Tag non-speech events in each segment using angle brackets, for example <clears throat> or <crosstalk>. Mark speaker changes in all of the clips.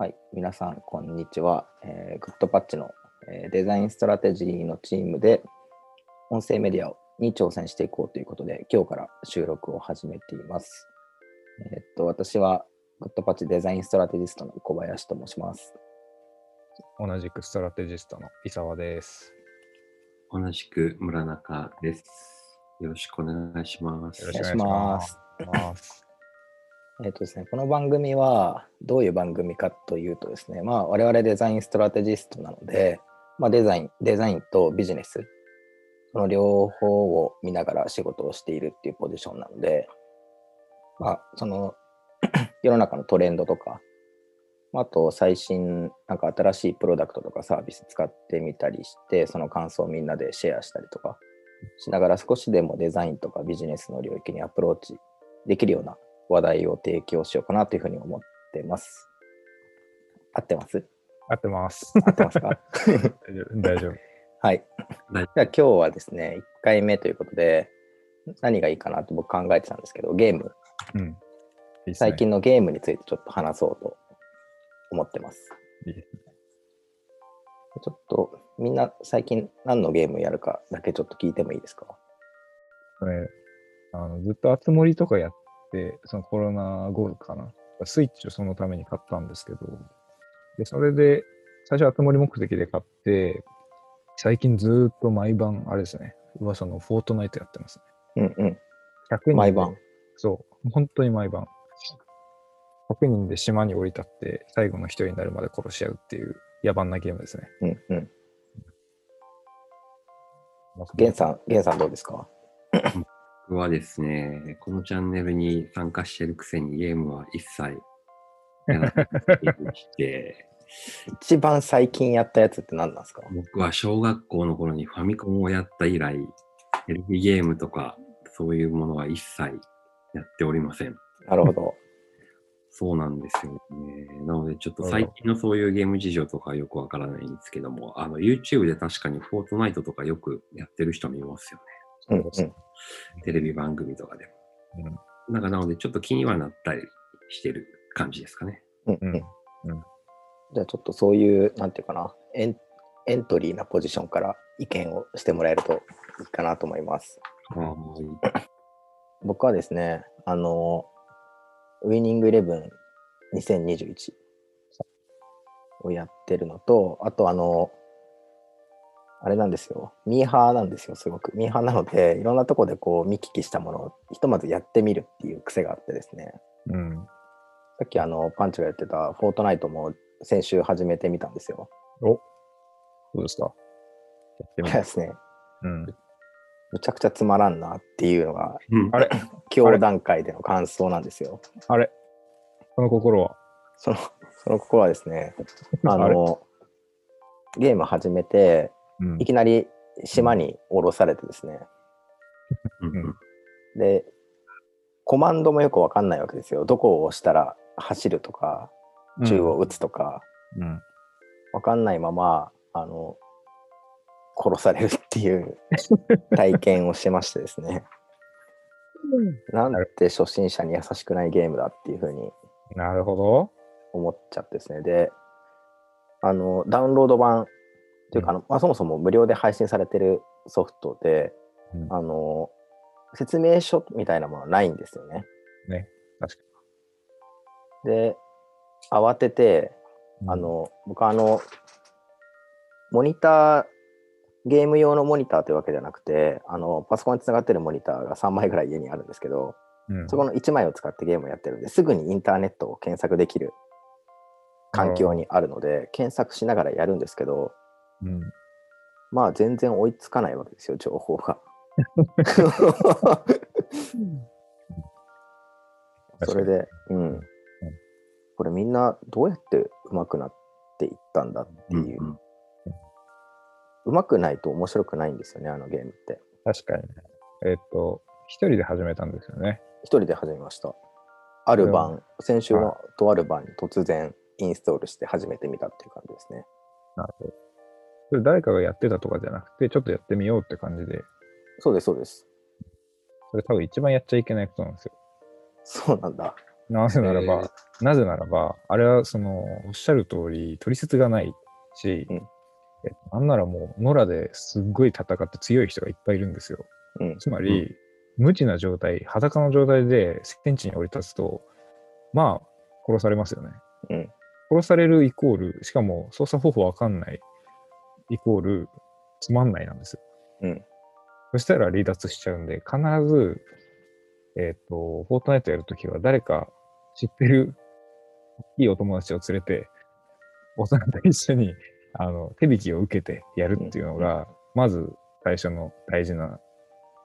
Speaker 1: はい、皆さん、こんにちは。えー、 Goodpatch の、えーデザインストラテジーのチームで、音声メディアに挑戦していこうということで、今日から収録を始めています。えーっと、私は、 Goodpatch デザインストラテジストの小林と申します。
Speaker 2: 同じくストラテジストの伊沢です。
Speaker 3: 同じく村中です。よろしくお願いします。
Speaker 2: よろしくお願いし
Speaker 1: ま
Speaker 2: す。
Speaker 1: えっとですね、この番組はどういう番組かというとですね、まあ、我々デザインストラテジストなので、まあ、デザイン、デザインとビジネス、その両方を見ながら仕事をしているっていうポジションなので、まあ、その <clears throat> 世の中のトレンドとか、あと最新、なんか新しいプロダクトとかサービス使ってみたりして、その感想をみんなでシェアしたりとかしながら少しでもデザインとかビジネスの領域にアプローチできるような話題を提供しようかなというふうに思ってます。合ってます？
Speaker 2: 合ってます。
Speaker 1: 合ってますか？
Speaker 2: 大丈夫。大丈夫。
Speaker 1: はい。
Speaker 3: はい
Speaker 1: じゃあ今日はですね、1回目ということで、何がいいかなと僕考えてたんですけど、ゲーム、
Speaker 2: うん。ね
Speaker 1: 最近のゲームについてちょっと話そうと思ってます。
Speaker 2: いいですね
Speaker 1: ちょっとみんな最近何のゲームやるかだけちょっと聞いてもいいですか？
Speaker 2: これあのずっと熱盛とかやって、そのコロナ後かな。スイッチをそのために買ったんですけど、でそれで最初熱盛目的で買って、最近ずーっと毎晩、あれですね、噂のフォートナイトやってますね。
Speaker 1: うんうん。
Speaker 2: 100人で
Speaker 1: 毎晩。
Speaker 2: そう、本当に毎晩。100人で島に降り立って、最後の一人になるまで殺し合うっていう野蛮なゲームですね。
Speaker 1: うんうん。ゲンさん、ゲンさんどうですか？
Speaker 3: 僕はですね、このチャンネルに参加してるくせにゲームは一切やらないでして、<laughs>
Speaker 1: 一番最近やったやつって何なんですか？
Speaker 3: 僕は小学校の頃にファミコンをやった以来、テレビゲームとかそういうものは一切やっておりません。
Speaker 1: なるほど。
Speaker 3: そうなんですよね。なので、ちょっと最近のそういうゲーム事情とかはよくわからないんですけども、あの、YouTube で確かにフォートナイトとかよくやってる人見ますよね。
Speaker 1: うんうん。
Speaker 3: テレビ番組とかでも。なんかなので、ちょっと気にはなったりしてる感じですかね。
Speaker 1: うんうん
Speaker 2: うん
Speaker 1: じゃあちょっとそういう、なんていうかな、エンエントリーなポジションから意見をしてもらえるといいかなと思います。
Speaker 3: は
Speaker 1: 僕はですね、あの、ウイニングイレブン2021をやってるのと、あとあの、あれなんですよ、ミーハーなんですよ、すごく。ミーハーなので、いろんなとこでこう見聞きしたものをひとまずやってみるっていう癖があってですね、
Speaker 2: うん。
Speaker 1: さっきあの、パンチが言ってたフォートナイトも先週始めてみたんですよ。
Speaker 2: おどうですかやってみま。
Speaker 1: これですすね、
Speaker 2: うん。
Speaker 1: むちゃくちゃつまらんなっていうのが、
Speaker 3: うん
Speaker 2: あれ？<laughs>
Speaker 1: 今日段階での感想なんですよ。
Speaker 2: あれ？その心は？
Speaker 1: その、その心はですね、あの、ゲーム始めて、
Speaker 2: うん
Speaker 1: いきなり島に降ろされてですね、で、コマンドもよくわかんないわけですよ。どこを押したら走るとか、銃を撃つとか、
Speaker 2: うん。
Speaker 1: わかんないまま、あの、殺されるっていう <laughs> 体験をしてましてですね。なんて初心者に優しくないゲームだっていうふうに
Speaker 2: なるほど。
Speaker 1: 思っちゃってですね。で、あの、ダウンロード版というか、あのまあ、そもそも無料で配信されてるソフトで、
Speaker 2: うん
Speaker 1: あの、説明書みたいなものはないんですよね。
Speaker 2: ね。確か
Speaker 1: で、慌てて、
Speaker 2: に。
Speaker 1: あ、の、僕はあの、モニター、ゲーム用のモニターというわけじゃなくて、あの、パソコンにつながってるモニターが3枚ぐらい家にあるんですけど、
Speaker 2: うん、
Speaker 1: そこの1枚を使ってゲームをやってるんで、すぐにインターネットを検索できる環境にあるので、検索しながらやるんですけど、
Speaker 2: うん。
Speaker 1: まあ全然追いつかないわけですよ、情報が。<laughs> それで、うん。これみんなどうやって上手くなっていったんだっていう。
Speaker 3: うん
Speaker 1: 上手くないと面白くないんですよね、あのゲームって。
Speaker 2: 確かにね。えっ、と、一人で始めたんですよね。
Speaker 1: 一人で始めました。ある晩、先週のとある晩に突然インストールして始めてみたっていう感じですね。
Speaker 2: なるほど。それ誰かがやってたとかじゃなくて、ちょっとやってみようって感じで、
Speaker 1: そうです、そうです。
Speaker 2: それ多分一番やっちゃいけないことなんですよ。
Speaker 1: そうなんだ。
Speaker 2: なぜならば、
Speaker 3: えー
Speaker 2: なぜならば、あれはその、おっしゃる通り、取説がないし、
Speaker 1: うん
Speaker 2: えなんならもう、野良ですっごい戦って強い人がいっぱいいるんですよ。
Speaker 1: うん。
Speaker 2: つまり、無知な状態、裸の状態で戦地に降り立つと、まあ、殺されますよね。
Speaker 1: うん。
Speaker 2: 殺されるイコール、しかも操作方法わかんないイコール、つまんないなんですよ。
Speaker 1: うん。
Speaker 2: そしたら離脱しちゃうんで、必ず、えっ、と、フォートナイトやるときは誰か知ってるいいお友達を連れて、大人と一緒に、あの、手引きを受けてやるっていうのが、まず最初の大事な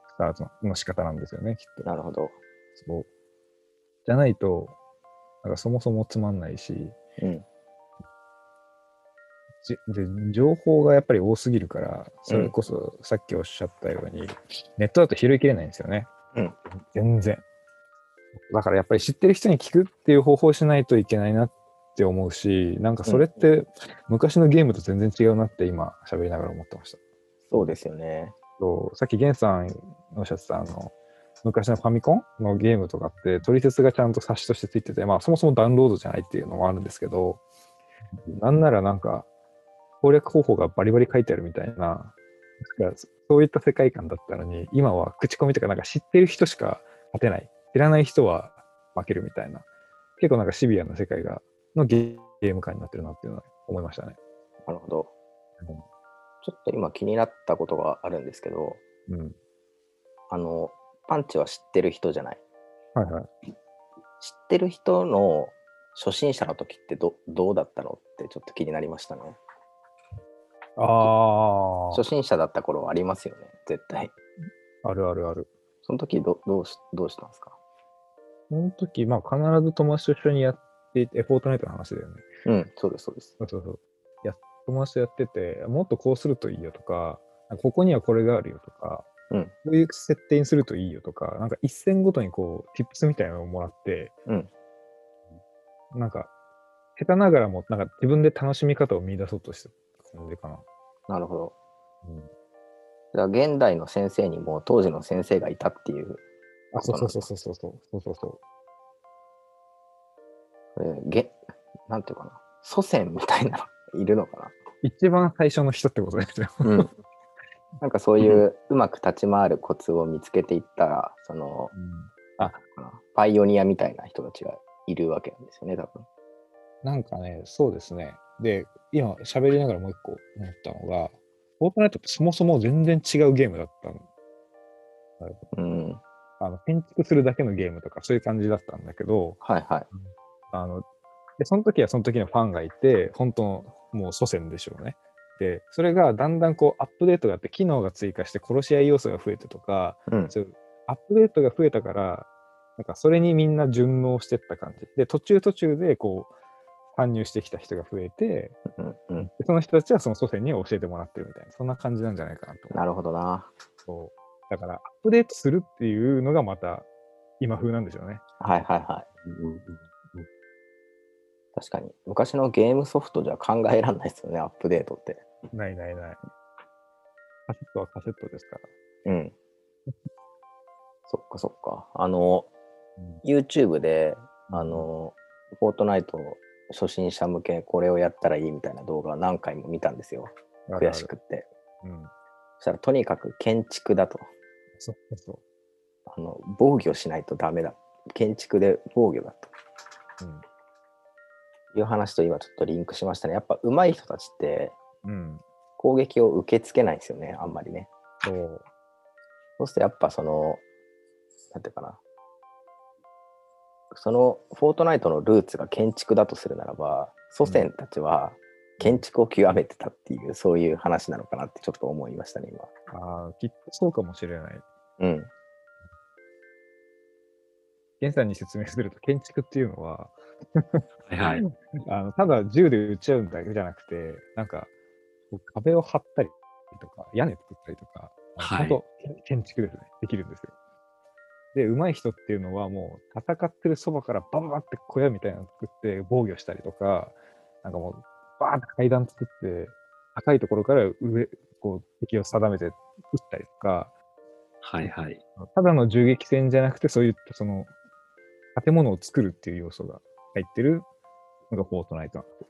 Speaker 2: スタートの仕方なんですよね、きっと。
Speaker 1: なるほど。
Speaker 2: そう。じゃないと、なんかそもそもつまんないし、
Speaker 1: うん。
Speaker 2: 情報がやっぱり多すぎるから、それこそさっきおっしゃったように、ネットだと拾いきれないんですよね。
Speaker 1: うん
Speaker 2: 全然。だからやっぱり知ってる人に聞くっていう方法をしないといけないなって思うし、なんかそれって昔のゲームと全然違うなって今喋りながら思ってました。
Speaker 1: そうですよね。
Speaker 2: そうさっきゲンさんおっしゃってたあの、昔のファミコンのゲームとかって取説がちゃんと冊子としてついてて、まあそもそもダウンロードじゃないっていうのもあるんですけど、なんならなんか攻略方法がバリバリ書いてあるみたいな、そういった世界観だったのに、今は口コミとかなんか知ってる人しか勝てない。知らない人は負けるみたいな。結構なんかシビアな世界が、のゲゲーム感になってるなっていうのは思いましたね。
Speaker 1: なるほど。
Speaker 2: うん
Speaker 1: ちょっと今気になったことがあるんですけど、
Speaker 2: うん。
Speaker 1: あの、パンチは知ってる人じゃない。
Speaker 2: はいはい。
Speaker 1: 知ってる人の初心者の時ってどどうだったのってちょっと気になりましたね。
Speaker 2: あ
Speaker 1: 初心者だった頃はありますよね、絶対。
Speaker 2: あ、あるあるある。
Speaker 1: その時どどうしどうしたんですか？
Speaker 2: その時、まあ必ず友達と一緒にやっていて、えフォートナイトの話だよね。
Speaker 1: うん、そうです、そうです。
Speaker 2: そうそうそう。や友達とやってて、もっとこうするといいよとか、ここにはこれがあるよとか、
Speaker 1: うん
Speaker 2: こういう設定にするといいよとか、なんか一戦ごとにこう、tips みたいなのをもらって、
Speaker 1: うん
Speaker 2: なんか、下手ながらも、なんか自分で楽しみ方を見出そうとしてた感じかな。
Speaker 1: なるほど。
Speaker 2: うん、
Speaker 1: じゃあ現代の先生にも当時の先生がいたっていう、
Speaker 2: あ、そうそうそうそうそうそうそうそうそう。
Speaker 1: これげなんていうかな、祖先みたいなの <laughs> いるのか
Speaker 2: 一番最初の人ってことですよ。
Speaker 1: な。うん。<laughs> なんかそういううまく立ち回るコツを見つけていった、その、
Speaker 2: あ
Speaker 1: パイオニアみたいな人たちがいるわけなんですよね、多分。
Speaker 2: なんかね、そうですね。で、今喋りながらもう一個思ったのが、フォートナイトってそもそも全然違うゲームだったの。
Speaker 1: うん。
Speaker 2: あの建築するだけのゲームとかそういう感じだったんだけど、
Speaker 1: はいはい。
Speaker 2: あのでその時はその時のファンがいて、本当のもう祖先でしょうね。で、それがだんだんこうアップデートがあって、機能が追加して殺し合い要素が増えてとか、
Speaker 1: うん。
Speaker 2: そういうアップデートが増えたから、なんかそれにみんな順応してった感じ。で、途中途中でこう、参入してきた人が増えて、
Speaker 1: うんうん。
Speaker 2: でその人たちはその祖先に教えてもらってるみたいな、そんな感じなんじゃないかなと。
Speaker 1: なるほどな。
Speaker 2: そうだから、アップデートするっていうのがまた今風なんでしょうね。
Speaker 1: はいはいはい。
Speaker 3: うんうん
Speaker 1: 確かに。昔のゲームソフトじゃ考えられないですよね、アップデートって。
Speaker 2: ないないない。カセットはカセットですから。
Speaker 1: うん。<laughs> そっかそっか。あの、YouTube で、あの、フォートナイト初心者向けこれをやったらいいみたいな動画を何回も見たんですよ。悔しくって。
Speaker 2: うん。
Speaker 1: そしたらとにかく建築だと。
Speaker 2: そうそうそ
Speaker 1: あの防御しないとダメだ。建築で防御だと。
Speaker 2: う。
Speaker 1: いう話と今ちょっとリンクしましたね。やっぱ上手い人たちって。攻撃を受け付けないんですよね、あんまりね。
Speaker 2: そう。
Speaker 1: そうするとやっぱその、なんていうかな。そのフォートナイトのルーツが建築だとするならば、祖先たちは建築を極めてたっていう、そういう話なのかなってちょっと思いましたね、今。
Speaker 2: ああ、きっとそうかもしれない。
Speaker 1: うん。
Speaker 2: ゲンさんに説明すると、建築っていうのは、
Speaker 3: はいはい。<laughs>
Speaker 2: あのただ銃で撃っちゃうんだけじゃなくて、なんか、壁を張ったりとか、屋根作ったりとか、
Speaker 3: はい
Speaker 2: 本当建築ですね。できるんですよ。で、上手い人っていうのはもう戦ってるそばからバンバンって小屋みたいなの作って防御したりとか、なんかもうバーンって階段作って、高いところから上、こう敵を定めて撃ったりとか、
Speaker 3: はいはい。
Speaker 2: ただの銃撃戦じゃなくて、そういったその、建物を作るっていう要素が入ってるのがフォートナイトなんですよ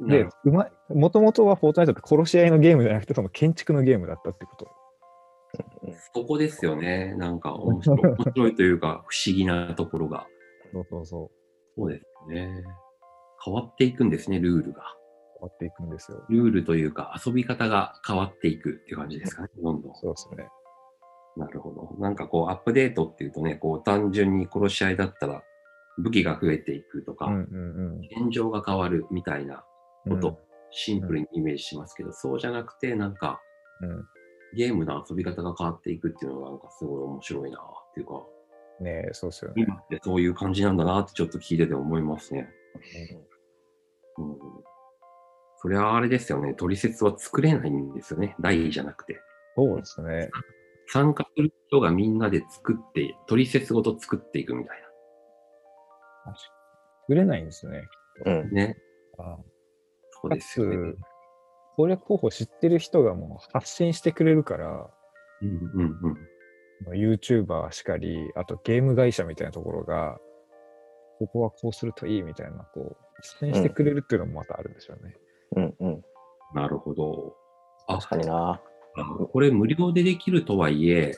Speaker 2: でうまい、もともとはフォートナイトって殺し合いのゲームじゃなくて、その建築のゲームだったってこと。
Speaker 3: そこですよね。なんか面白い <laughs> 面白いというか、不思議なところが。
Speaker 2: そうそうそう。
Speaker 3: そうですよね。変わっていくんですね、ルールが。
Speaker 2: 変わっていくんですよ。
Speaker 3: ルールというか、遊び方が変わっていくっていう感じですかね、どんどん。
Speaker 2: そうですね。
Speaker 3: なるほど。なんかこう、アップデートっていうとね、こう、単純に殺し合いだったら、武器が増えていくとか、
Speaker 2: うんうん
Speaker 3: 現状が変わるみたいな
Speaker 2: うん。
Speaker 3: こと、シンプルにイメージしますけど、そうじゃなくて、なんか、
Speaker 2: うん。
Speaker 3: ゲームの遊び方が変わっていくっていうのが、なんかすごい面白いなっていうか、
Speaker 2: うん。ねえそうですよね。
Speaker 3: 今ってそういう感じなんだなってちょっと聞いてて思いますね。うん。それはあれですよね、取説は作れないんですよね、台じゃなくて。
Speaker 2: そうですね。
Speaker 3: 参加する人がみんなで作って、取説ごと作っていくみたい
Speaker 2: 作れないんですね。
Speaker 1: うん。
Speaker 3: な。ね。
Speaker 2: あ
Speaker 3: そうですよね。
Speaker 2: 攻略方法知ってる人がもう発信してくれるから、
Speaker 3: うんうんうん。
Speaker 2: まあ YouTuber しかり、あとゲーム会社みたいなところが、ここはこうするといいみたいな、こう、発信してくれるっていうのもまたあるんですよね。
Speaker 1: うんうん。
Speaker 3: なるほど。あ
Speaker 1: 確かにな。
Speaker 3: あこれ無料でできるとはいえ、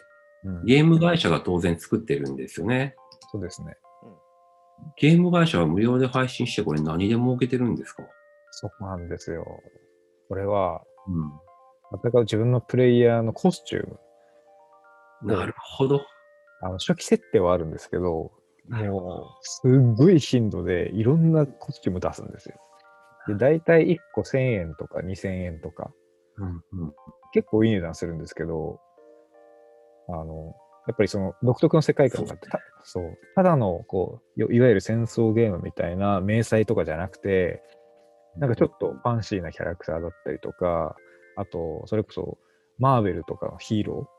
Speaker 2: うん
Speaker 3: ゲーム会社が当然作ってるんですよね。
Speaker 2: そうですね。
Speaker 3: ゲーム会社は無料で配信してこれ何で儲けてるんですか？
Speaker 2: そこなんですよ。これは、
Speaker 3: う
Speaker 2: 戦う自分のプレイヤーのコスチューム、
Speaker 3: ん。なるほど。
Speaker 2: あの初期設定はあるんですけど、もう、すっごい頻度でいろんなコスチューム出すんですよ。で、大体1個1000円とか2000円とか、
Speaker 3: うんうん。
Speaker 2: 結構いい値段するんですけど、あの、やっぱりその独特の世界観があって、たそう、ただのこう、いいわゆる戦争ゲームみたいな明細とかじゃなくて、なんかちょっとファンシーなキャラクターだったりとか、あと、それこそ、マーベルとかのヒーロ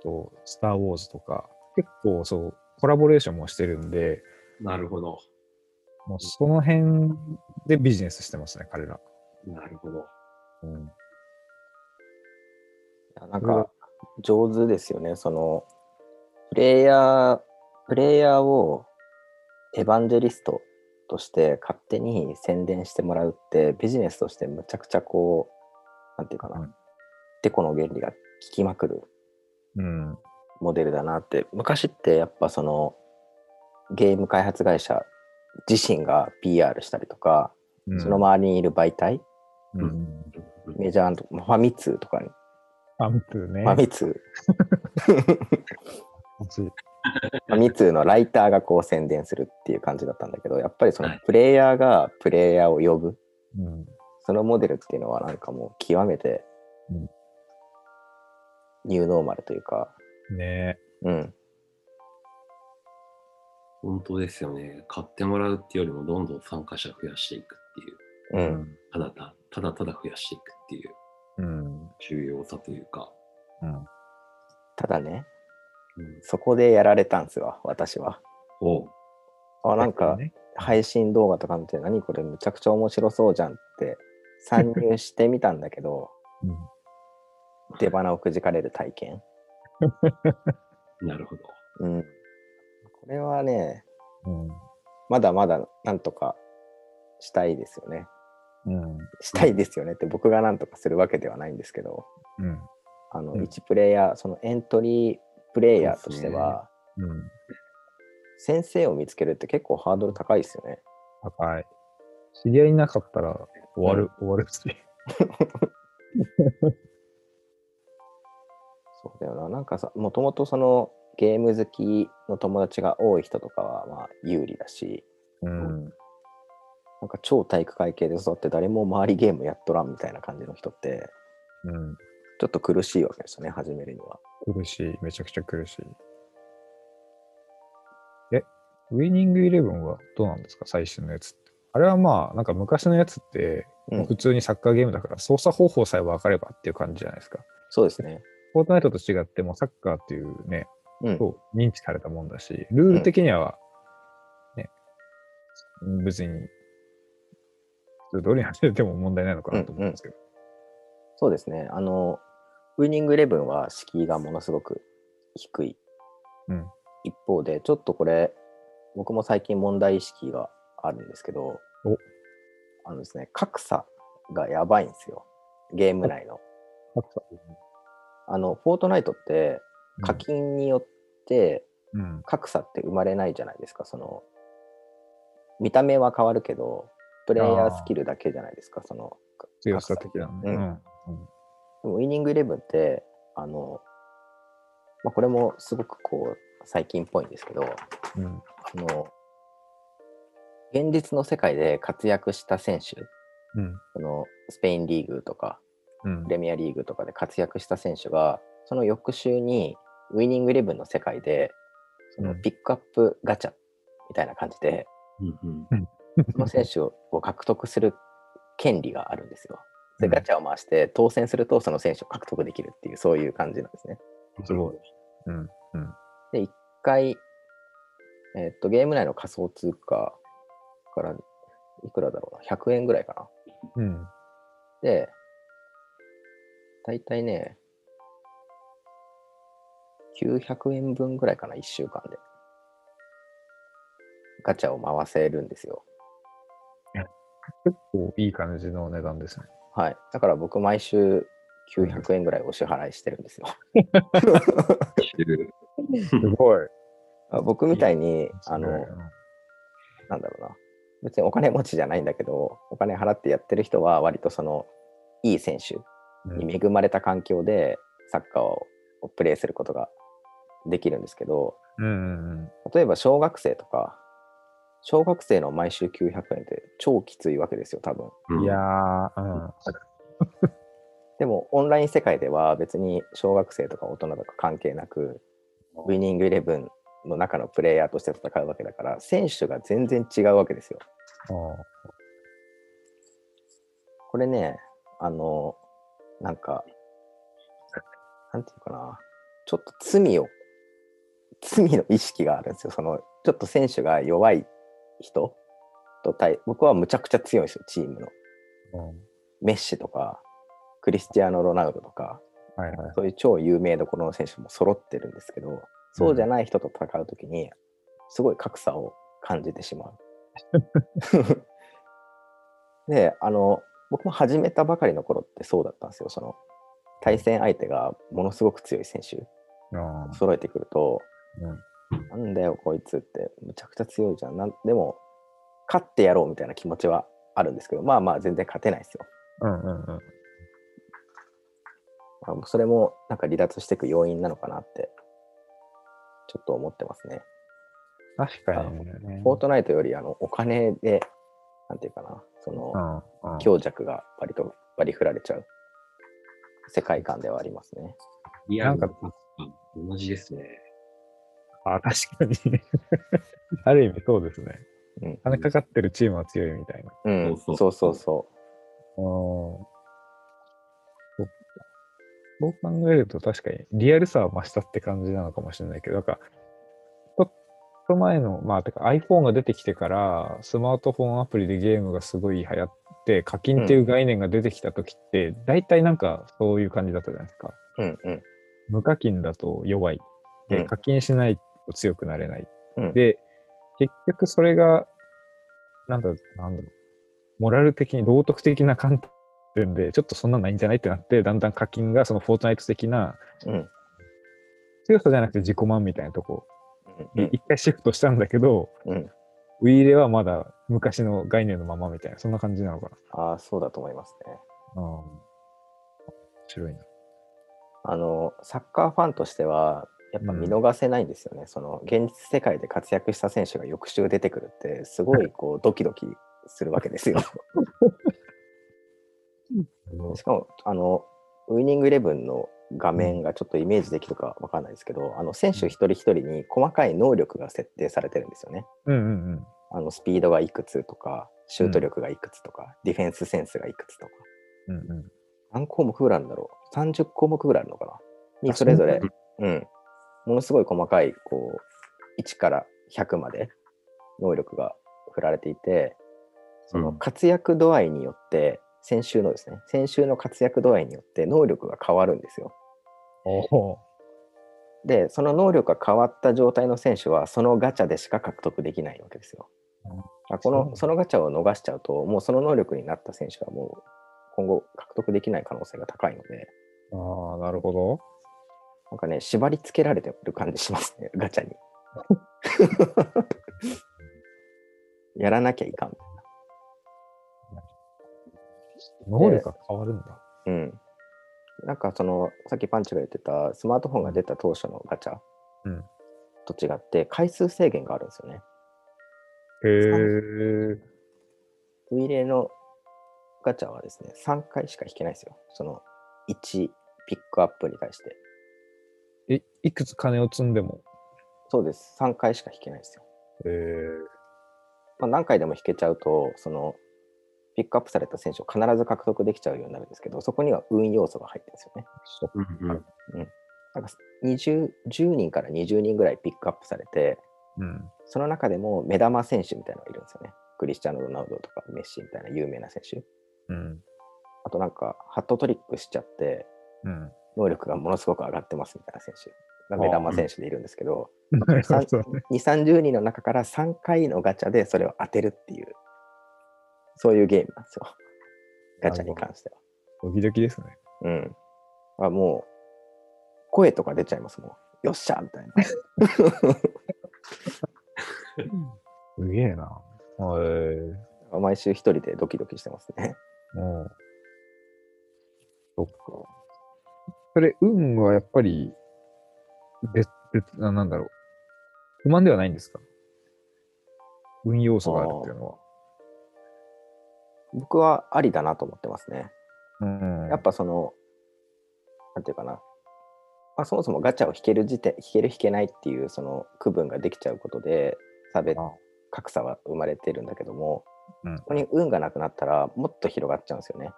Speaker 2: ーと、スター・ウォーズとか、結構そう、コラボレーションもしてるんで、
Speaker 3: なるほど。
Speaker 2: もうその辺でビジネスしてますね、彼ら。
Speaker 3: なるほど。
Speaker 2: うん。
Speaker 1: いやなんか、上手ですよね。その、プレイヤー、プレイヤーをエヴァンジェリストとして勝手に宣伝してもらうって、ビジネスとしてむちゃくちゃこう、なんていうかな、
Speaker 2: うん
Speaker 1: てこの原理が効きまくる
Speaker 2: うん。
Speaker 1: モデルだなって。昔ってやっぱその、ゲーム開発会社自身が PR したりとか、
Speaker 2: うん
Speaker 1: その周りにいる媒体、
Speaker 2: うん。
Speaker 1: メジャーとファミ通とかに。ファミ通、
Speaker 2: 欲しい
Speaker 1: ファミ通 <laughs> のライターがこう宣伝するっていう感じだったんだけど、やっぱりその
Speaker 3: はい
Speaker 1: プレイヤーがプレイヤーを呼ぶ、
Speaker 2: うん。
Speaker 1: そのモデルっていうのはなんかもう極めて
Speaker 2: うん
Speaker 1: ニューノーマルというか、
Speaker 2: ね
Speaker 1: うん、
Speaker 3: 本当ですよね。買ってもらうっていうよりもどんどん参加者増やしていくっていう。
Speaker 1: う、
Speaker 2: え。
Speaker 1: ん、
Speaker 3: ただたただただ増やしていくっていう
Speaker 2: うん。
Speaker 3: 重要さというか。
Speaker 2: うん。
Speaker 1: ただね、
Speaker 3: うん、
Speaker 1: そこでやられたんですよ、私は。
Speaker 3: おう
Speaker 1: あ、なんか
Speaker 2: ね。
Speaker 1: 配信動画とか見て、何これむちゃくちゃ面白そうじゃんって参入してみたんだけど、<laughs>
Speaker 2: うん
Speaker 1: 出花をくじかれる体験。<laughs>
Speaker 3: なるほど。
Speaker 1: うん。これはね、
Speaker 2: うん。
Speaker 1: まだまだなんとかしたいですよね。
Speaker 2: うん。
Speaker 1: したいですよねって僕がなんとかするわけではないんですけど、
Speaker 2: うん。
Speaker 1: あの、
Speaker 2: うん
Speaker 1: 1プレイヤー、そのエントリープレイヤーとしては、
Speaker 2: うん。
Speaker 1: 先生を見つけるって結構ハードル高いですよね。
Speaker 2: 高い。知り合いいなかったら終わる、終わるし。<laughs>
Speaker 1: そうだよな。なんかさ、もともとそのゲーム好きの友達が多い人とかはまあ有利だし、
Speaker 2: うん。
Speaker 1: なんか超体育会系で育って誰も周りゲームやっとらんみたいな感じの人って、
Speaker 2: うん。
Speaker 1: ちょっと苦しいわけですよね、始めるには。
Speaker 2: 苦しい。めちゃくちゃ苦しい。え、ウィニングイレブンはどうなんですか？最新のやつって。あれはまあ、なんか昔のやつって、
Speaker 1: うん
Speaker 2: 普通にサッカーゲームだから操作方法さえ分かればっていう感じじゃないですか。
Speaker 1: そうですね。
Speaker 2: フォートナイトと違ってもサッカーっていうね、
Speaker 1: うん。
Speaker 2: そう認知されたもんだし、ルール的には、ね、別に、普通通りに走れても問題ないのかなと思うんですけど。
Speaker 1: そうですね。あの、ウィニングイレブンは敷居がものすごく低い。
Speaker 2: うん
Speaker 1: 一方で、ちょっとこれ、僕も最近問題意識があるんですけど、
Speaker 2: お
Speaker 1: あのですね、格差がやばいんですよ。ゲーム内の。あの、フォートナイトって課金によって
Speaker 2: うん。
Speaker 1: 格差って生まれないじゃないですか。その、見た目は変わるけど、プレイヤースキルだけじゃないですか。その、
Speaker 2: 強さ的なね。
Speaker 1: うん
Speaker 2: うん。
Speaker 1: でもウイニングイレブンって、あの、まあ、これもすごくこう、最近っぽいんですけど、
Speaker 2: うん。
Speaker 1: あの、現実の世界で活躍した選手、
Speaker 2: うん。
Speaker 1: そのスペインリーグとか、
Speaker 2: うん
Speaker 1: プレミアリーグとかで活躍した選手が、その翌週にウイニングイレブンの世界で、その
Speaker 2: うん
Speaker 1: ピックアップガチャみたいな感じで、
Speaker 3: うんうん
Speaker 1: その選手を獲得する権利があるんですよ。で、
Speaker 2: うん
Speaker 1: ガチャを回して当選するとその選手を獲得できるっていう、そういう感じなんですね。
Speaker 2: すごい。うん。うん。
Speaker 1: で、一回、えーっと、ゲーム内の仮想通貨からいくらだろうな、100円ぐらいかな。
Speaker 2: うん。
Speaker 1: で、大体ね、900円分ぐらいかな、1週間で。ガチャを回せるんですよ。<laughs>
Speaker 2: 結構いい感じの値段ですね。
Speaker 1: はい。だから僕、毎週900円ぐらいお支払いしてるんですよ。
Speaker 3: してる
Speaker 2: すごい。
Speaker 1: あ僕みたいに、あの、なんだろうな。別にお金持ちじゃないんだけど、お金払ってやってる人は、割とその、いい選手
Speaker 2: うん
Speaker 1: に恵まれた環境でサッカーをプレーすることができるんですけど、
Speaker 2: うんうん
Speaker 1: 例えば小学生とか、小学生の毎週900円って超きついわけですよ、多分。
Speaker 2: うん。いやー、うん。<laughs>
Speaker 1: でも、オンライン世界では別に小学生とか大人とか関係なく、ウィニングイレブンの中のプレイヤーとして戦うわけだから、選手が全然違うわけですよ。
Speaker 2: あ
Speaker 1: これね、あの、なんか、なんていうかな、ちょっと罪を、罪の意識があるんですよ。その、ちょっと選手が弱い人と対、僕はむちゃくちゃ強いんですよ、チームの。
Speaker 2: ーうん
Speaker 1: メッシとか、クリスティアーノ・ロナウドとか、
Speaker 2: はいはい。
Speaker 1: そういう超有名どころの選手も揃ってるんですけど、そうじゃない人と戦うときに、すごい格差を感じてしまう。<laughs> で、あの、僕も始めたばかりの頃ってそうだったんですよ。その、対戦相手がものすごく強い選手揃えてくると、
Speaker 2: うん
Speaker 1: なんだよこいつってむちゃくちゃ強いじゃんなんでも勝ってやろうみたいな気持ちはあるんですけどまあまあ全然勝てないですよ
Speaker 2: うんうんうん。
Speaker 1: まあそれもなんか離脱していく要因なのかなってちょっと思ってますね
Speaker 2: 確かにね。
Speaker 1: フォートナイトよりあのお金でなんていうかなその
Speaker 2: うんうん
Speaker 1: 強弱が割と割り振られちゃう世界観ではありますね
Speaker 3: いや、
Speaker 2: なんか
Speaker 3: 同じですね。
Speaker 2: あ、確かに。<laughs> ある意味そうですね。
Speaker 1: うん、
Speaker 2: 金かかってるチームは強いみたいな。
Speaker 1: うん、
Speaker 3: そ
Speaker 1: そうう
Speaker 3: そう
Speaker 1: そうそ
Speaker 2: そっかそう考えると確かにリアルさは増したって感じなのかもしれないけど、なんか、ちょっと前の、まあ、てか iPhone が出てきてから、スマートフォンアプリでゲームがすごい流行って、課金っていう概念が出てきた時って、大体なんかそういう感じだったじゃないですか。
Speaker 1: ううんうん
Speaker 2: 無課金だと弱い。で、
Speaker 1: うん
Speaker 2: 課金しないと強くなれない。
Speaker 1: うん
Speaker 2: で、結局それが、なんだ、なんだろう、モラル的に道徳的な観点で、ちょっとそんなんないんじゃないってなって、だんだん課金がそのフォートナイト的な
Speaker 1: うん
Speaker 2: 強さじゃなくて自己満みたいなとこ
Speaker 1: うん
Speaker 2: に一回シフトしたんだけど、
Speaker 1: うん
Speaker 2: ウィーレはまだ昔の概念のままみたいな、そんな感じなのか
Speaker 1: ああそうだと思いますね
Speaker 2: な。うん。面白いな。
Speaker 1: あのサッカーファンとしてはやっぱ見逃せないんですよね、その現実世界で活躍した選手が翌週出てくるってすごい <laughs> こうドキドキするわけですよ。<laughs> しかもあのウイニングイレブンの画面がちょっとイメージできるかわかんないですけど、あの選手一人一人に細かい能力が設定されてるんですよね。
Speaker 2: うんうんうん。
Speaker 1: あのスピードがいくつとか、シュート力がいくつとか、ディフェンスセンスがいくつとか。
Speaker 2: うんうん。
Speaker 1: 何項目ぐらいあるんだろう ?30 項目ぐらいあるのかな？に
Speaker 2: あ
Speaker 1: それぞれうん。ものすごい細かい、こう、1から100まで能力が振られていて、その
Speaker 3: うん
Speaker 1: 活躍度合いによって、先週のですね、先週の活躍度合いによって能力が変わるんですよ。で、その能力が変わった状態の選手は、そのガチャでしか獲得できないわけですよ。
Speaker 2: うん
Speaker 1: あこのそのガチャを逃しちゃうと、もうその能力になった選手はもう今後獲得できない可能性が高いので、
Speaker 2: ああ、なるほど。
Speaker 1: なんかね、縛り付けられてる感じしますね、<laughs> ガチャに。<laughs> やらなきゃいかん。
Speaker 2: 能力が変わるんだ。
Speaker 1: うん。なんかその、さっきパンチが言ってたスマートフォンが出た当初のガチャ
Speaker 2: うん
Speaker 1: と違って、回数制限があるんですよね。
Speaker 2: へえ。
Speaker 1: ウイレのガチャはですね、3回しか引けないですよ。その1ピックアップに対して。
Speaker 2: え、いくつ金を積んでも？
Speaker 1: そうです。3回しか引けないですよ。
Speaker 2: へえ。
Speaker 1: まあ、何回でも引けちゃうと、そのピックアップされた選手を必ず獲得できちゃうようになるんですけど、そこには運要素が入ってるんですよね。
Speaker 3: うんうん
Speaker 1: なんか20 10人から20人ぐらいピックアップされて、
Speaker 2: うん。
Speaker 1: その中でも目玉選手みたいなのがいるんですよね。クリスチャーノ・ロナウドとかメッシみたいな有名な選手。
Speaker 2: うん。
Speaker 1: あとなんかハットトリックしちゃって、
Speaker 2: うん。
Speaker 1: 能力がものすごく上がってますみたいな選手が目玉選手でいるんですけど、
Speaker 2: なるほ
Speaker 1: 2、<laughs>
Speaker 2: どね。
Speaker 1: 30人の中から3回のガチャでそれを当てるっていう、そういうゲームなんですよ。ガチャに関しては。
Speaker 2: ドキドキですね。
Speaker 1: うん。あもう、声とか出ちゃいますもん。よっしゃみたいな。<laughs>
Speaker 2: すげえな。
Speaker 1: 毎週一人でドキドキしてますね。
Speaker 2: うん。そっか。それ、運はやっぱり、別、別、ななんだろう。不満ではないんですか？運要素があるっていうのは。
Speaker 1: 僕はありだなと思ってますね。
Speaker 2: うん。
Speaker 1: やっぱその、なんていうかな。まあ、そもそもガチャを引ける時点、引ける引けないっていうその区分ができちゃうことで、差別
Speaker 2: あ、
Speaker 1: 格差は生まれてるんだけども、
Speaker 2: うん
Speaker 1: そこに運がなくなったらもっと広がっちゃうんですよね。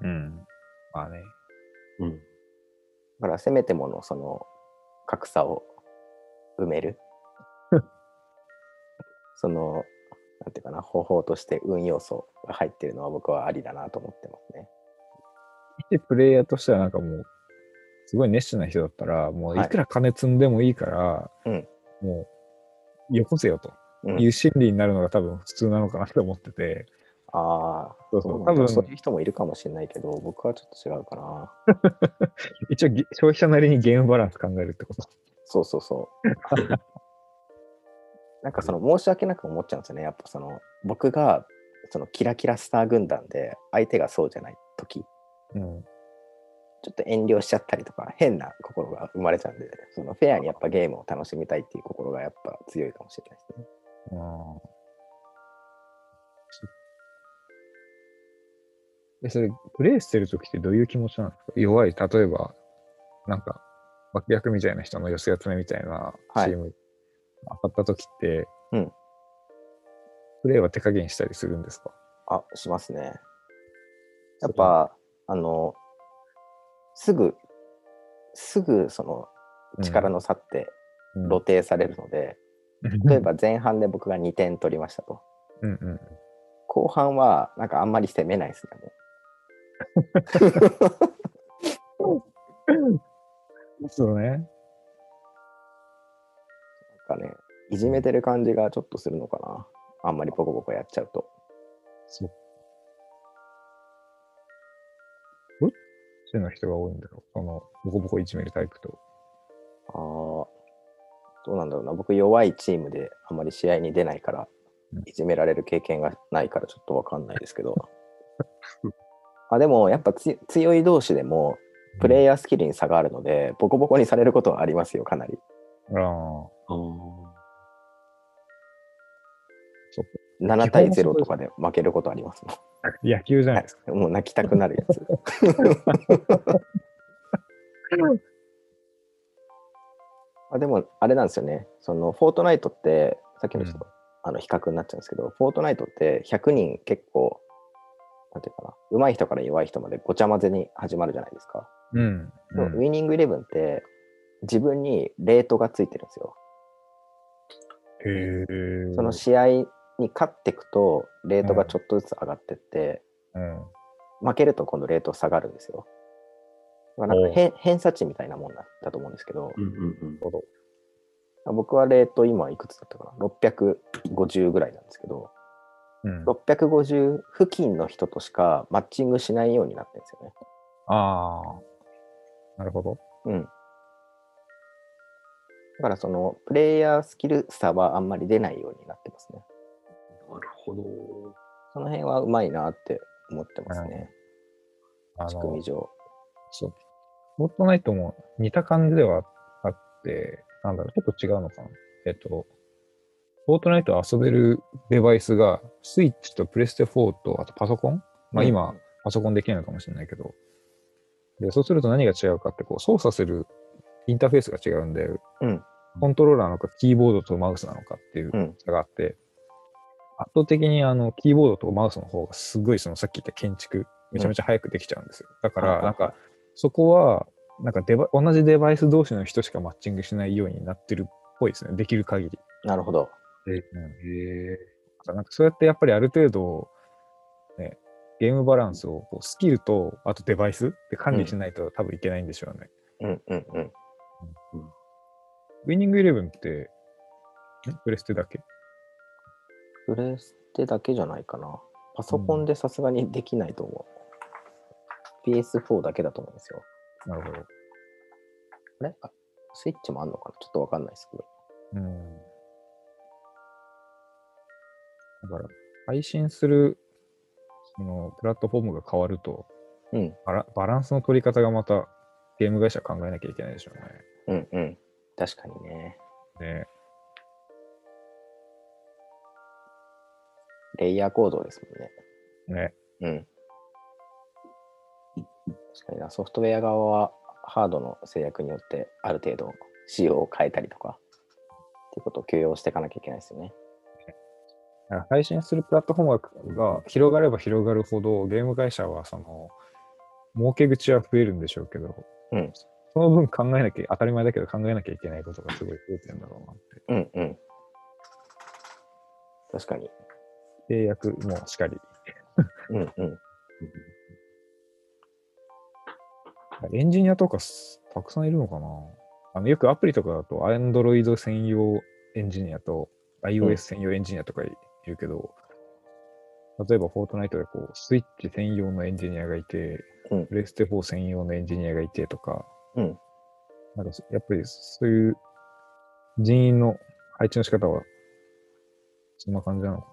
Speaker 2: うん。まあね。
Speaker 3: うん。
Speaker 1: だからせめてものその格差を埋める。<laughs> その、なんていうかな、方法として運要素が入ってるのは僕はありだなと思ってますね。
Speaker 2: で、プレイヤーとしてはなんかもう、すごい熱心な人だったら、もう
Speaker 1: はい。
Speaker 2: いくら金積んでもいいから、
Speaker 1: うん。
Speaker 2: もう、よこせよと。
Speaker 1: うん。
Speaker 2: いう心理になるのが多分普通なのかなと思ってて、
Speaker 1: ああ、
Speaker 2: そうそう、多分
Speaker 1: そういう人もいるかもしれないけど、僕はちょっと違うかな。<laughs>
Speaker 2: 一応ぎ消費者なりにゲームバランス考えるってこと。
Speaker 1: そうそうそう。<laughs> なんかその申し訳なく思っちゃうんですよね。やっぱその僕がそのキラキラスター軍団で相手がそうじゃない時
Speaker 2: うん。
Speaker 1: ちょっと遠慮しちゃったりとか変な心が生まれちゃうんでそのフェアにやっぱゲームを楽しみたいっていう心がやっぱ強いかもしれないですね。
Speaker 2: ああ。で、それ、プレイしてるときってどういう気持ちなんですか？弱い、例えば、なんか、脇役みたいな人の寄せ集めみたいな
Speaker 1: はい
Speaker 2: チーム、当たったときって、
Speaker 1: うん
Speaker 2: プレイは手加減したりするんですか？
Speaker 1: あしますね。やっぱあのすぐすぐその力の差って
Speaker 2: うん
Speaker 1: 露呈されるので、例えば前半で僕が2点取りましたと。
Speaker 2: うんうん。
Speaker 1: 後半はなんかあんまり攻めないですね。<laughs>
Speaker 2: そうね。
Speaker 1: なんかね、いじめてる感じがちょっとするのかな。あんまりボコボコやっちゃうと。
Speaker 2: そう。どっちの人が多いんだろう？その、ボコボコいじめるタイプと。
Speaker 1: ああ、どうなんだろうな。僕弱いチームであんまり試合に出ないから
Speaker 2: うん、
Speaker 1: いじめられる経験がないからちょっとわかんないですけど。<laughs> あでもやっぱつ強い同士でもプレイヤースキルに差があるので、ボコボコにされることはありますよ、かなり。
Speaker 2: ああ、
Speaker 3: ああ。
Speaker 2: そっか。
Speaker 1: 7対0とかで負けることありますもん。
Speaker 2: 野球じゃないですか。
Speaker 1: もう泣きたくなるやつ。<laughs> あでも、あれなんですよね。その、フォートナイトって、さっきの人、
Speaker 2: うん
Speaker 1: あの比較になっちゃうんですけど、フォートナイトって100人結構、なんていうかな、上手い人から弱い人までごちゃ混ぜに始まるじゃないですか。
Speaker 2: うん。
Speaker 1: でもウィニングイレブンって、自分にレートがついてるんですよ。
Speaker 2: へえ。
Speaker 1: その試合に勝っていくと、レートがちょっとずつ上がってって、
Speaker 2: うん。
Speaker 1: 負けると今度レート下がるんですよ。なんか偏偏差値みたいなもんだったと思うんですけど、
Speaker 3: うんうんうん。
Speaker 2: ほど。
Speaker 1: 僕はレート今いくつだったかな ?650 ぐらいなんですけど、
Speaker 2: うん。
Speaker 1: 650付近の人としかマッチングしないようになってるんですよね。
Speaker 2: ああ。なるほど。
Speaker 1: うん。だからそのプレイヤースキル差はあんまり出ないようになってますね。
Speaker 3: なるほど。
Speaker 1: その辺はうまいなって思ってますね。
Speaker 2: あの
Speaker 1: 仕組み、上。
Speaker 2: そう。フォートナイトも似た感じではあって、なんだろう、ちょっと違うのかな。えっと、フォートナイト遊べるデバイスが、スイッチとプレステ4と、あとパソコン？まあ
Speaker 1: うん
Speaker 2: 今、パソコンできないのかもしれないけど。で、そうすると何が違うかって、こう、操作するインターフェースが違うんで、
Speaker 1: うん。
Speaker 2: コントローラーなのか、キーボードとマウスなのかっていう
Speaker 1: うん。
Speaker 2: 差があって、圧倒的にあの、キーボードとマウスの方がすごい、そのさっき言った建築、めちゃめちゃ早くできちゃうんですよ。だから、なんか、そこは、なんかデバ、同じデバイス同士の人しかマッチングしないようになってるっぽいですね。できる限り。
Speaker 1: なるほど。
Speaker 3: え。
Speaker 2: なんかそうやってやっぱりある程度、ね、ゲームバランスをこうスキルと、あとデバイスで管理しないと多分いけないんでしょうね。
Speaker 1: うんうんうん。
Speaker 2: ウィニングイレブンって、んプレステだけ？
Speaker 1: プレステだけじゃないかな。パソコンでさすがにできないと思う。PS4 だけだと思うんですよ。
Speaker 2: なるほど。
Speaker 1: あれ？あスイッチもあんのかな？ちょっとわかんないですけど。
Speaker 2: うん。だから、配信する、その、プラットフォームが変わると、
Speaker 1: うん。
Speaker 2: バラバランスの取り方がまた、ゲーム会社考えなきゃいけないでしょう
Speaker 1: うんうん。確かにね。
Speaker 2: ね。ね
Speaker 1: レイヤーコードですもんね。
Speaker 2: ね。
Speaker 1: うん。確かにな、ソフトウェア側はハードの制約によってある程度仕様を変えたりとか、っていうことを許容していかなきゃいけないですよね。
Speaker 2: 配信するプラットフォームが広がれば広がるほど、ゲーム会社は、その、儲け口は増えるんでしょうけど、
Speaker 1: うん
Speaker 2: その分考えなきゃ、当たり前だけど考えなきゃいけないことがすごい増えてるんだろうなって。
Speaker 1: うんうん。確かに。
Speaker 2: 契約もしかり。
Speaker 1: うんうん。
Speaker 2: エンジニアとかすたくさんいるのかなあのよくアプリとかだと Android 専用エンジニアと
Speaker 1: う
Speaker 2: iOS
Speaker 1: ん
Speaker 2: 専用エンジニアとかいるけど、例えばフォートナイトでこうスイッチ専用のエンジニアがいて、
Speaker 1: うん
Speaker 2: プレステ4専用のエンジニアがいてとか、
Speaker 1: うん
Speaker 2: なんかそやっぱりそういう人員の配置の仕方はそんな感じなのか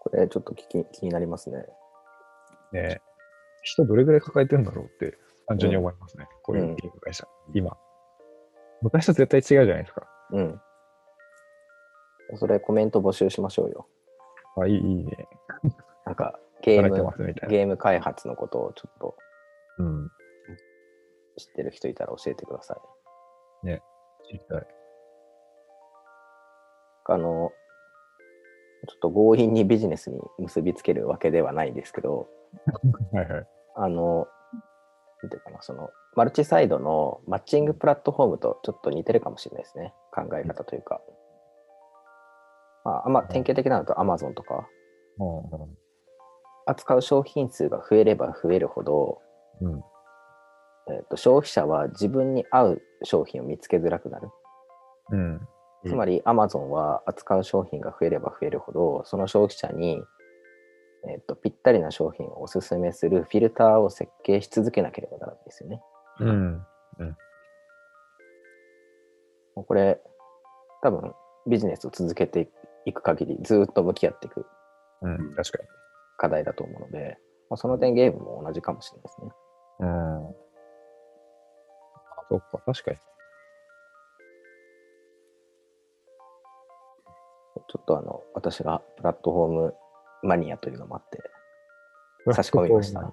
Speaker 1: これちょっと聞き気になりますね。
Speaker 2: ね。人どれぐらい抱えてるんだろうって単純に思いますね。こういう
Speaker 1: うん
Speaker 2: ゲーム会社、今。昔と絶対違うじゃないですか。
Speaker 1: うん。それコメント募集しましょうよ。
Speaker 2: あ、いい、いいね。
Speaker 1: なんかゲーム。ゲーム開発のことをちょっと
Speaker 2: うん。
Speaker 1: 知ってる人いたら教えてください。
Speaker 2: 知りたい。
Speaker 1: あの、ちょっと強引にビジネスに結びつけるわけではないですけど、<laughs>
Speaker 2: はいはい。
Speaker 1: あの、なんていうかな、その、マルチサイドのマッチングプラットフォームとちょっと似てるかもしれないですね。考え方というか。まあ、あんま典型的なのと Amazon とか、扱う商品数が増えれば増えるほど、
Speaker 2: うん。うん。
Speaker 1: えー、と消費者は自分に合う商品を見つけづらくなる。
Speaker 2: うん。
Speaker 3: うん
Speaker 1: つまり Amazon は扱う商品が増えれば増えるほど、その消費者に、えー、とぴったりな商品をおすすめするフィルターを設計し続けなければならないですよね。
Speaker 2: うん。
Speaker 1: もうこれ、多分ビジネスを続けていく限りずっと向き合っていく
Speaker 2: うん。確かに。
Speaker 1: 課題だと思うので、まあ、その点ゲームも同じかもしれないですね。
Speaker 2: うん。あ、そっか、確かに。
Speaker 1: ちょっとあの、私がプラットフォームマニアというのもあって、差し込みました <laughs>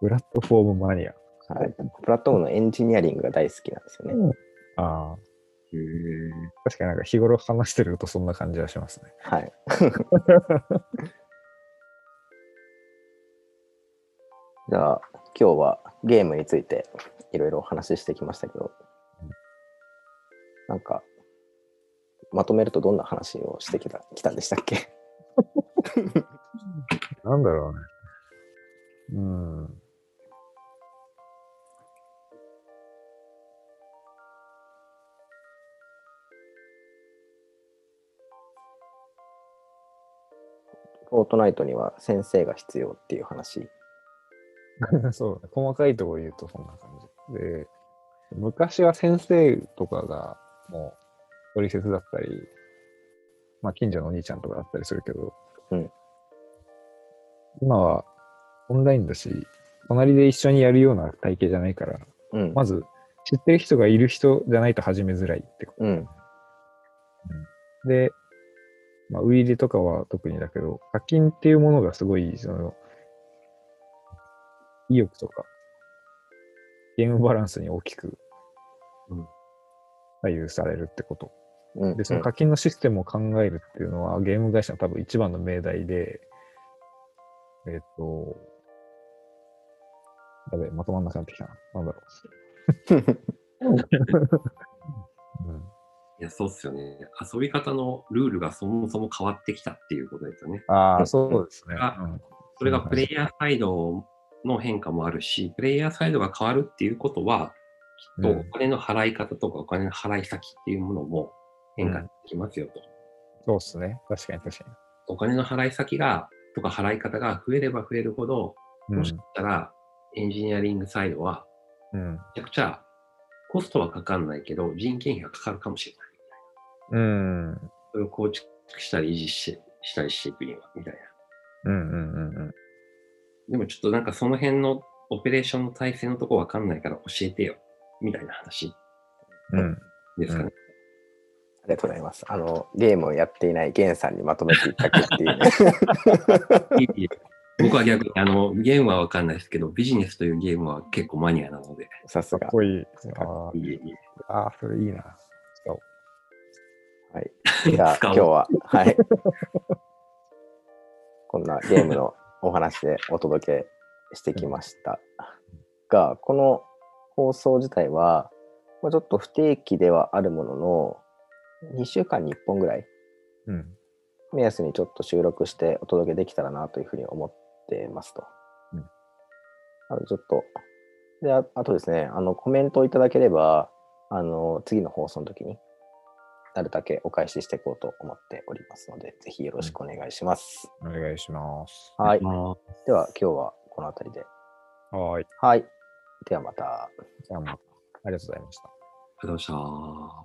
Speaker 2: プラットフォームマニア。
Speaker 1: はい、プラットフォームのエンジニアリングが大好きなんですよね。
Speaker 2: ああ、
Speaker 3: へえ。
Speaker 2: 確かになんか日頃話してるとそんな感じはしますね。
Speaker 1: はい。<laughs> じゃあ、今日はゲームについていろいろお話ししてきましたけど、なんか、まとめるとどんな話をしてきたきたんでしたっけ？<laughs>
Speaker 2: なんだろうね。うん。
Speaker 1: フォートナイトには先生が必要っていう話。<laughs>
Speaker 2: そう。細かいところ言うとそんな感じ。で、昔は先生とかがもう取説だったり、まあ近所のお兄ちゃんとかだったりするけど、
Speaker 1: うん
Speaker 2: 今はオンラインだし、隣で一緒にやるような体系じゃないから、
Speaker 1: うん。
Speaker 2: まず知ってる人がいる人じゃないと始めづらいってこと。
Speaker 1: うん。
Speaker 2: で、まあ、ウイイレとかは特にだけど、課金っていうものがすごい、その、意欲とか、ゲームバランスに大きく
Speaker 3: うん
Speaker 2: 左右されるってこと。
Speaker 1: うん。
Speaker 2: で、その課金のシステムを考えるっていうのは、ゲーム会社の多分一番の命題で、えっ、と、やべえ、まとまんなくなってきたな。なんだろう。<laughs> <laughs> <laughs> うん
Speaker 3: いや、そうっすよね。遊び方のルールがそもそも変わってきたっていうことですよね。
Speaker 2: ああ、そうですね。
Speaker 3: あ
Speaker 2: うん
Speaker 3: それがプレイヤーサイドの変化もあるし、プレイヤーサイドが変わるっていうことは、きっと
Speaker 2: うん
Speaker 3: お金の払い方とかお金の払い先っていうものも変化してきますよと。
Speaker 2: そうですね。確かに確か
Speaker 3: お金の払い先が、とか払い方が増えれば増えるほど、
Speaker 2: に。
Speaker 3: もしかしたらエンジニアリングサイドは、
Speaker 2: うん。
Speaker 3: めちゃくちゃコストはかかんないけど、人件費がかかるかもしれない。
Speaker 2: うん。
Speaker 3: それを構築したり維持ししたりしていくには、みたいな。
Speaker 2: うんうんうんうん。
Speaker 3: でもちょっとなんかその辺のオペレーションの体制のとこわかんないから教えてよ、みたいな話
Speaker 2: うん。
Speaker 3: ですかね。
Speaker 1: ありがとうございます。あの、ゲームをやっていないゲンさんにまとめていただくっていうね。
Speaker 3: 僕は逆にあのゲームはわかんないですけど、ビジネスというゲームは結構マニアなので、
Speaker 1: さすが
Speaker 2: かっ。こいい。ああそれいいな。
Speaker 1: はい。じゃあ、<laughs> 今日は、はい。<laughs> こんなゲームのお話でお届けしてきましたが、この放送自体は、まあちょっと不定期ではあるものの、2週間に1本ぐらい
Speaker 2: うん。
Speaker 1: 目安にちょっと収録してお届けできたらなというふうに思ってますと。
Speaker 2: うん
Speaker 1: なのでちょっと、で、ああとですね、あの、コメントをいただければ、あの、次の放送の時になるだけお返ししていこうと思っておりますので、ぜひよろしくお願いします。
Speaker 2: お願いします。
Speaker 1: はい。
Speaker 3: まあ
Speaker 1: では、今日はこの辺りで。
Speaker 2: はい。
Speaker 1: はい。ではまた。
Speaker 2: じゃあまあ、ありがとうございました。
Speaker 3: ありがとうございました。